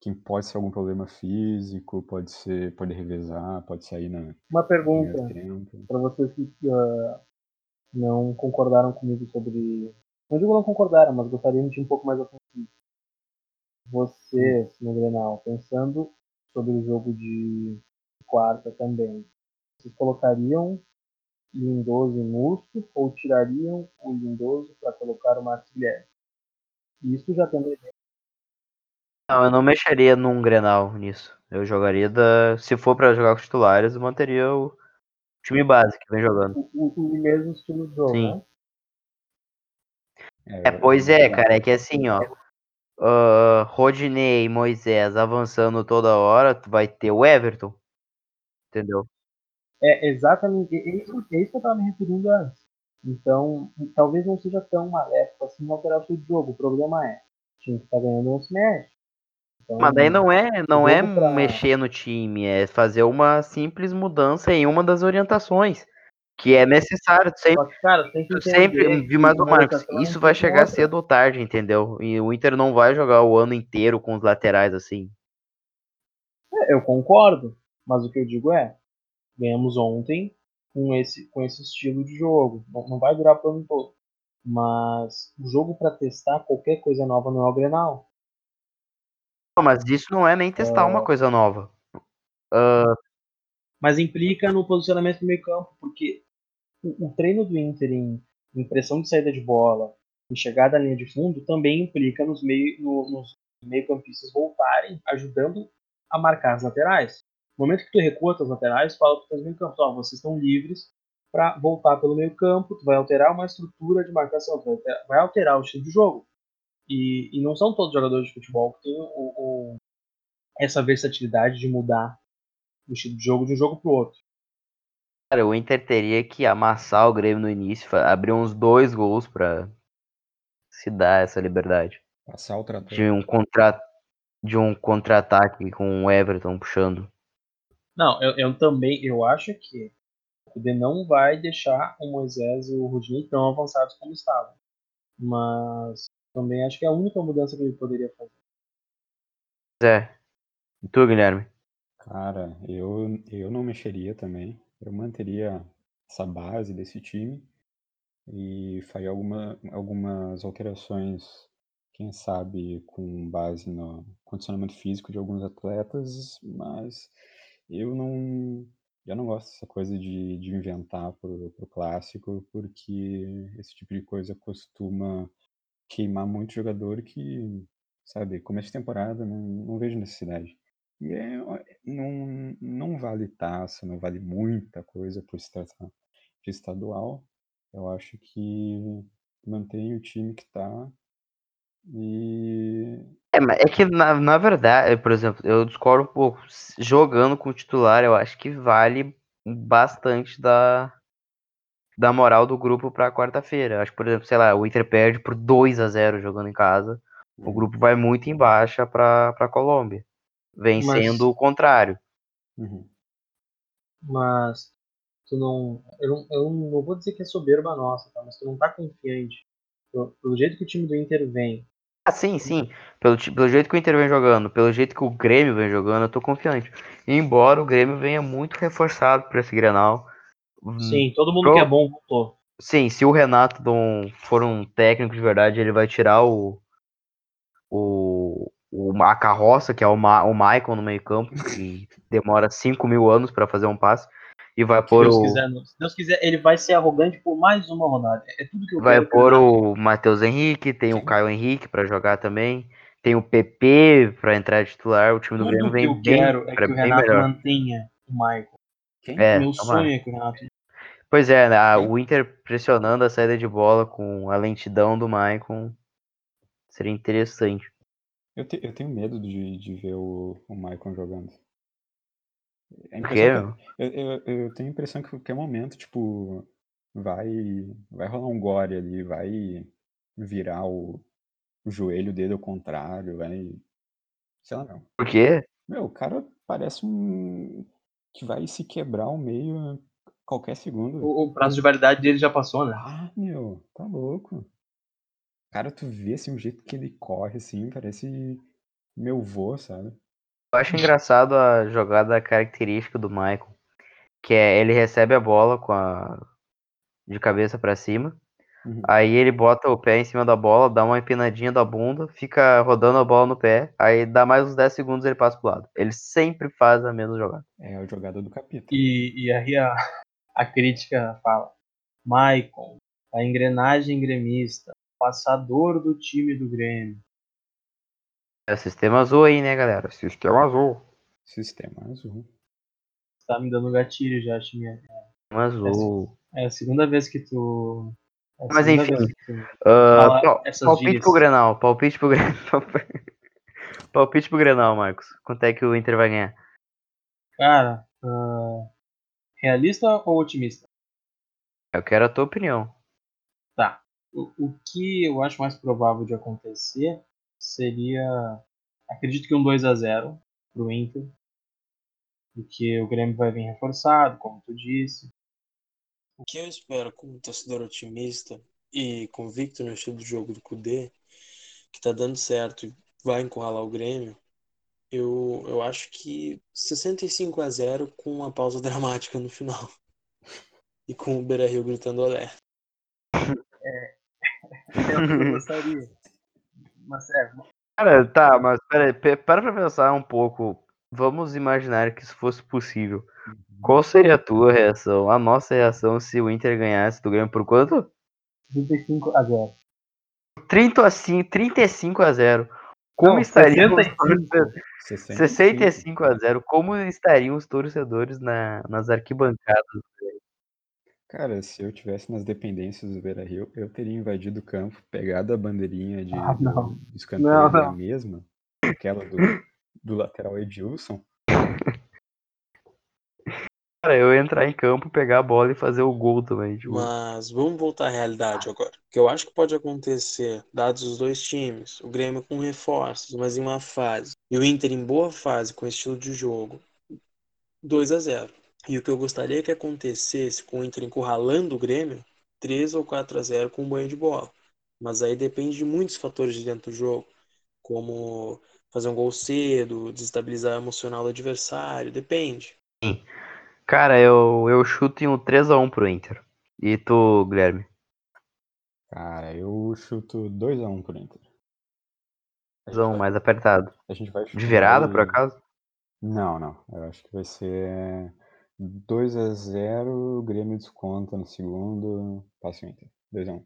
quem pode ser algum problema físico, pode ser. Pode revezar, pode sair na Uma pergunta para vocês que ah, não concordaram comigo sobre. Não digo não concordaram, mas gostariam de ir um pouco mais ofensivo. Vocês, no Grenal, pensando sobre o jogo de quarta também, vocês colocariam Lindoso e Musto ou tirariam o Lindoso para colocar o Guilherme? Isso já tendo. Não, eu não mexeria num Grenal nisso. Eu jogaria da. Se for pra jogar com os titulares, eu manteria o time base que vem jogando. o, o, o mesmo estilo de jogo, Sim. né? É, pois é, cara, é que assim, ó. ah, Rodinei e Moisés avançando toda hora, tu vai ter o Everton. Entendeu? É exatamente é isso, é isso que eu estava me referindo antes. Então, talvez não seja tão maléfico assim alterar o estilo de jogo. O problema é, o time que tá ganhando não se mexe. Então, Mas daí não é, não é pra- mexer no time, é fazer uma simples mudança em uma das orientações. Que é necessário. Sempre, que, cara, tem que sempre vi mais o uma Marcos. é Isso vai chegar outra. cedo ou tarde, entendeu? E o Inter não vai jogar o ano inteiro com os laterais assim. É, eu concordo, mas o que eu digo é, ganhamos ontem com esse, com esse estilo de jogo. Não, não vai durar pro ano todo. Mas o jogo para testar qualquer coisa nova não é o Grenal. Mas isso não é nem testar uma coisa nova. Ah, Mas implica no posicionamento do meio campo, porque o, o treino do Inter em, em pressão de saída de bola, em chegada à linha de fundo, também implica nos meio, no- nos meio-campistas voltarem, ajudando a marcar as laterais. No momento que tu recua as laterais, fala para os teus meio-campos, ó, vocês estão livres para voltar pelo meio-campo, tu vai alterar uma estrutura de marcação, vai alterar, vai alterar o estilo de jogo. E, e não são todos jogadores de futebol que têm o- o- essa versatilidade de mudar o estilo de jogo de um jogo para o outro. cara, o Inter teria que amassar o Grêmio no início, abrir uns dois gols pra se dar essa liberdade. Passar o trator. De um contra de um contra-ataque com o Everton puxando. Não, eu, eu também, eu acho que o Kudê não vai deixar o Moisés e o Rudinei tão avançados como estavam. Mas também acho que é a única mudança que ele poderia fazer. É. E tu, Guilherme? Cara, eu, eu não mexeria também. Eu manteria essa base desse time. e faria alguma, algumas alterações, quem sabe com base no condicionamento físico de alguns atletas, mas eu não, eu não gosto dessa coisa de, de inventar pro, pro clássico, porque esse tipo de coisa costuma queimar muito jogador que, sabe, começo de temporada, não, não vejo necessidade. E é, não, não vale taça, não vale muita coisa por se tratar de estadual. Eu acho que mantém o time que tá e É, mas é que na, na verdade, por exemplo, eu discordo um pouco. Jogando com o titular, eu acho que vale bastante da, da moral do grupo pra quarta-feira. Acho que, por exemplo, sei lá, o Inter perde por 2 a 0 jogando em casa. O grupo vai muito em baixa pra, pra Colômbia. Vencendo Mas- o contrário. Uhum. Mas tu não eu, não. eu não vou dizer que é soberba nossa, tá? Mas tu não tá confiante. Pelo, pelo jeito que o time do Inter vem. Ah, sim, sim. Pelo, pelo jeito que o Inter vem jogando, pelo jeito que o Grêmio vem jogando, eu tô confiante. Embora o Grêmio venha muito reforçado pra esse Grenal. Hum, Sim, todo mundo Pro- que é bom voltou. Sim, se o Renato for um técnico de verdade, ele vai tirar o. o, o a carroça, que é o, Ma, o Maicon no meio-campo, que demora 5 mil anos pra fazer um passe. E vai Se pôr Deus o. quiser, se Deus quiser, ele vai ser arrogante por mais uma rodada. É tudo que eu Vai que pôr o Matheus Henrique, tem o Caio Henrique pra jogar também. Tem o PP pra entrar titular. O time do Grêmio Tudo que vem eu bem, quero é que o Renato melhor. mantenha o Michael. Quem? É, Meu tomara. sonho é que o Renato. Pois é, né, a- o Inter pressionando a saída de bola com a lentidão do Maicon seria interessante. Eu, te- eu tenho medo de, de ver o, o Maicon jogando. A Por quê, eu, eu, eu tenho a impressão que a qualquer momento, tipo, vai, vai rolar um gore ali, vai virar o, o joelho dele ao contrário, vai. Sei lá, não. Por quê? Meu, o cara parece um. Que vai se quebrar ao meio a qualquer segundo. O, o prazo de validade dele já passou, né? Ah, meu, tá louco. Cara, tu vê assim o jeito que ele corre, assim, parece meu vô, sabe? Eu acho engraçado a jogada característica do Maicon, que é ele recebe a bola com a de cabeça pra cima, Uhum. aí ele bota o pé em cima da bola, dá uma empinadinha da bunda, fica rodando a bola no pé, aí dá mais uns 10 segundos e ele passa pro lado. Ele sempre faz a mesma jogada. É a jogada do capita. E, e aí a, a crítica fala: Maicon, a engrenagem gremista, passador do time do Grêmio. É sistema azul aí, né, galera? Sistema azul. Sistema azul. Tá me dando gatilho já, Chiminha. Sistema azul. É a segunda vez que tu. É Mas segunda enfim, pal- essas palpite pro Grenal, palpite pro Grenal. [laughs] palpite pro Grenal, Marcos. Quanto é que o Inter vai ganhar? Cara, ah, realista ou otimista? Eu quero a tua opinião. Tá. O, o que eu acho mais provável de acontecer seria. Acredito que um 2 a 0 pro Inter. Porque o Grêmio vai vir reforçado, como tu disse. O que eu espero como torcedor otimista e convicto no estilo de jogo do Kudê, que tá dando certo e vai encurralar o Grêmio, eu, eu acho que 65 a 0 com uma pausa [laughs] dramática no final. E com o Beira Rio gritando olé. É o que eu gostaria. Mas é, Cara, tá, mas peraí, pe- para pra pensar um pouco. Vamos imaginar que isso fosse possível. Qual seria a tua reação? A nossa reação se o Inter ganhasse do Grêmio por quanto? 35 a 0. 30 a 5, 35 a 0. Como Não, estariam os 65. torcedores? 65. 65 a 0. Como estariam os torcedores na, nas arquibancadas? Cara, se eu tivesse nas dependências do Beira Rio, eu teria invadido o campo, pegado a bandeirinha de, Ah, não. do escanteio, Não, que é a não. mesma, aquela do, do lateral Edilson. Cara, eu entrar em campo, pegar a bola e fazer o gol também. Tipo, Mas vamos voltar à realidade agora. O que eu acho que pode acontecer, dados os dois times, o Grêmio com reforços, mas em uma fase, e o Inter em boa fase com estilo de jogo, 2 a 0 E o que eu gostaria que acontecesse com o Inter encurralando o Grêmio, 3 ou 4 a 0 com um banho de bola. Mas aí depende de muitos fatores de dentro do jogo, como fazer um gol cedo, desestabilizar o emocional do adversário, depende. Cara, eu, eu chuto em um 3x1 pro Inter. E tu, Guilherme? Cara, eu chuto 2x1 pro Inter. A gente, Zão vai, mais apertado. a gente vai De virada, vai- por acaso? Não, não. Eu acho que vai ser 2x0, Grêmio desconta no segundo, passa o Inter. 2x1.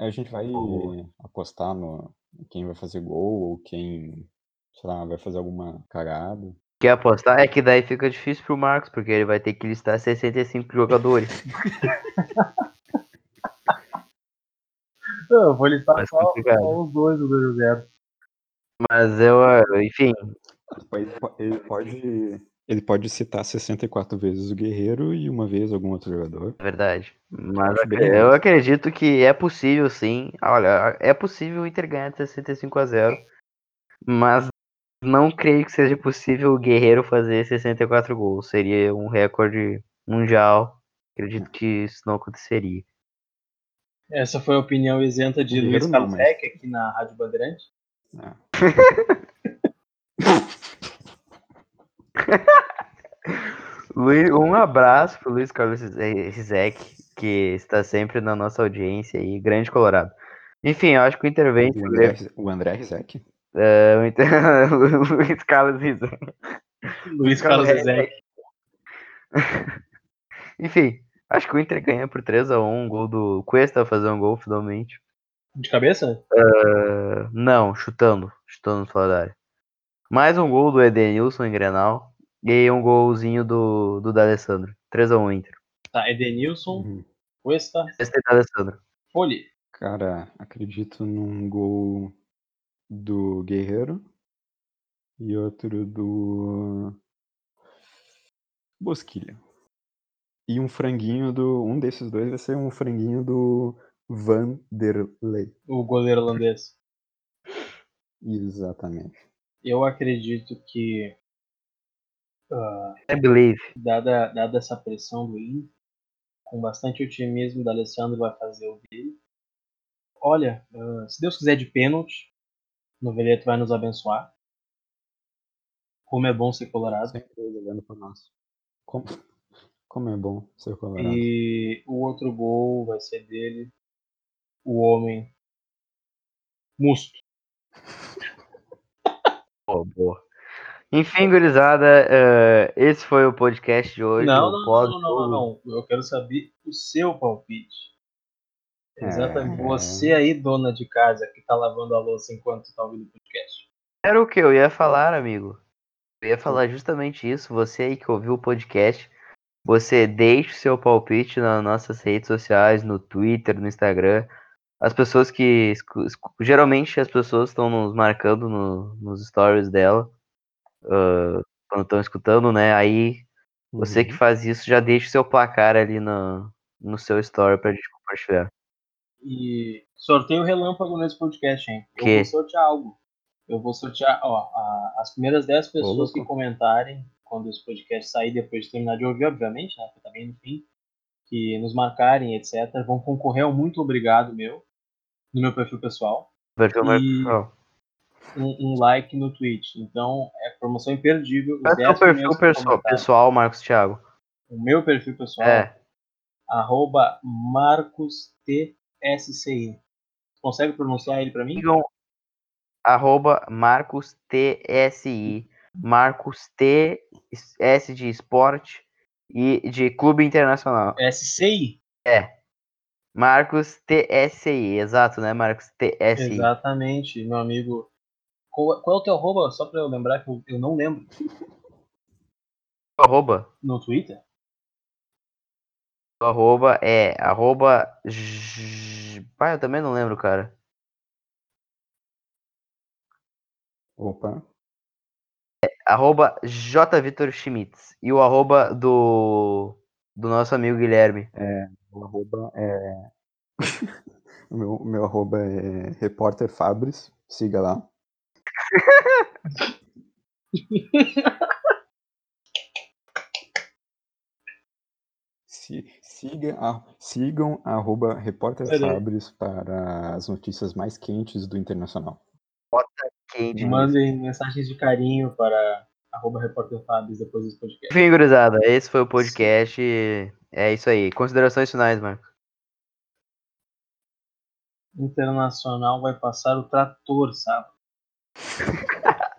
A gente vai Boa. apostar no quem vai fazer gol ou quem, sei lá, vai fazer alguma cagada. Quer apostar? É que daí fica difícil pro Marcos, porque ele vai ter que listar 65 jogadores. Não, eu vou listar só, complicado. só os dois do 2x0. Mas eu, ah, enfim, Ele po- Ele pode, ele pode citar 64 vezes o Guerreiro e uma vez algum outro jogador. é verdade. Mas eu acredito que é possível sim. Olha, é possível o Inter ganhar de 65 a 0. Mas não creio que seja possível o Guerreiro fazer 64 gols. Seria um recorde mundial. Acredito que isso não aconteceria. Essa foi a opinião isenta de Guerreiro Luiz Carlos mas- aqui na Rádio Bandeirante. [laughs] Luiz- um abraço pro Luiz Carlos Rizek, que está sempre na nossa audiência aí, grande colorado. Enfim, eu acho que o Inter vence. o, André, o André Rizek. É, [laughs] Luiz Carlos Rizek. Luiz Carlos. Reck. [laughs] Enfim, acho que o Inter ganha por 3x1, um gol do Cuesta fazer um gol finalmente. De cabeça? Ah, não, chutando, chutando fora da área. Mais um gol do Edenilson em Grenal e um golzinho do, do D'Alessandro. 3x1 Inter. Tá, Edenilson, Uhum. Cuesta, Esse é D'Alessandro. Folhe. Cara, acredito num gol do Guerreiro e outro do Bosquilha. E um franguinho do. Um desses dois vai ser um franguinho do Vanderlei. o goleiro holandês. [laughs] Exatamente. Eu acredito que, ah, I believe. dada, dada essa pressão do Inter, com bastante otimismo, o Alessandro vai fazer o dele. Olha, ah, se Deus quiser de pênalti, Noveleto vai nos abençoar. Como é bom ser colorado. Sempre olhando para nós. Como, como é bom ser colorado. E o outro gol vai ser dele, o homem Musto. [laughs] Boa, boa. Enfim, gurizada, eh, esse foi o podcast de hoje. Não, não, não, não, não. Eu quero saber o seu palpite. Exatamente. É. Você aí, dona de casa, que tá lavando a louça enquanto tá ouvindo o podcast. Era o que eu ia falar, amigo. Eu ia falar justamente isso. Você aí que ouviu o podcast, você deixe o seu palpite nas nossas redes sociais, no Twitter, no Instagram. As pessoas que. Geralmente as pessoas estão nos marcando no- nos stories dela. ah, quando estão escutando, né? Aí você que Uhum. faz isso já deixa o seu placar ali no, no seu story pra gente compartilhar. E sorteio relâmpago nesse podcast, hein? Eu Que? vou sortear algo. Eu vou sortear, ó, a- as primeiras 10 pessoas que comentarem quando esse podcast sair, depois de terminar de ouvir, obviamente, né? Porque tá bem no fim. Que nos marcarem, etc., vão concorrer ao muito obrigado meu, no meu perfil pessoal. Perfil E- pessoal. Um, um like no Twitch. Então, é promoção imperdível. Qual é o 10 seu perfil pessoal, pessoal, Marcos Thiago? O meu perfil pessoal É, arroba MarcosTSCI. Consegue pronunciar ele pra mim? sigam arroba Marcos TSI. Marcos T S de esporte e de clube internacional. SCI? Marcos TSI, exato, né? Marcos TSI. Exatamente, meu amigo. Qual, qual é o teu arroba? Só pra eu lembrar que eu, eu não lembro. Arroba, No Twitter? Arroba é arroba. Pai, eu também não lembro, cara. Opa. Arroba J Vitor Schmitz. E o arroba do, do nosso amigo Guilherme. O arroba é. [laughs] meu, meu arroba é repórter Fabris. Siga lá. [laughs] Si- siga a- sigam arroba repórter. Fabris para as notícias mais quentes do Internacional. Quente. Mandem mensagens de carinho para arroba repórter Fabs depois desse podcast. Enfim, gurizada, esse foi o podcast. É isso aí. Considerações finais, Marcos. Internacional vai passar o trator, sabe? [laughs]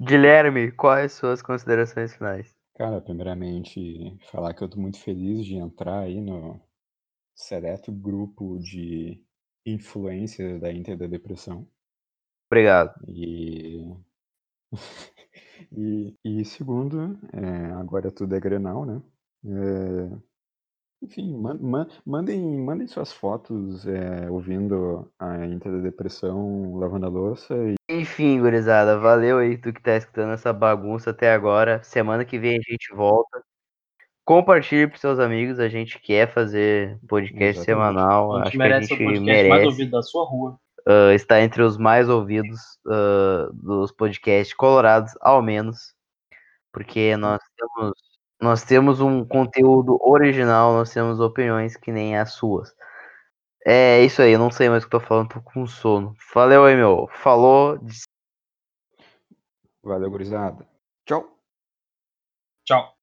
Guilherme, quais suas considerações finais? Cara, primeiramente, falar que eu tô muito feliz de entrar aí no seleto grupo de influências da Inter da Depressão. Obrigado. E, [laughs] e, e segundo, é, agora tudo é Grenal, né? É, enfim, man, man, mandem, mandem suas fotos é, ouvindo a Inter da Depressão, lavando a louça. E... Enfim, gurizada, valeu aí tu que tá escutando essa bagunça até agora. Semana que vem a gente volta. Compartilhe pros seus amigos, a gente quer fazer podcast Exatamente. semanal. A gente Acho merece que a o gente podcast mais merece. ouvido da sua rua. uh, está entre os mais ouvidos uh, dos podcasts colorados, ao menos, porque nós temos, nós temos um conteúdo original, nós temos opiniões que nem as suas. É isso aí, eu não sei mais o que eu tô falando, tô com sono. Valeu aí, meu. Falou. Valeu, gurizada. Tchau. Tchau.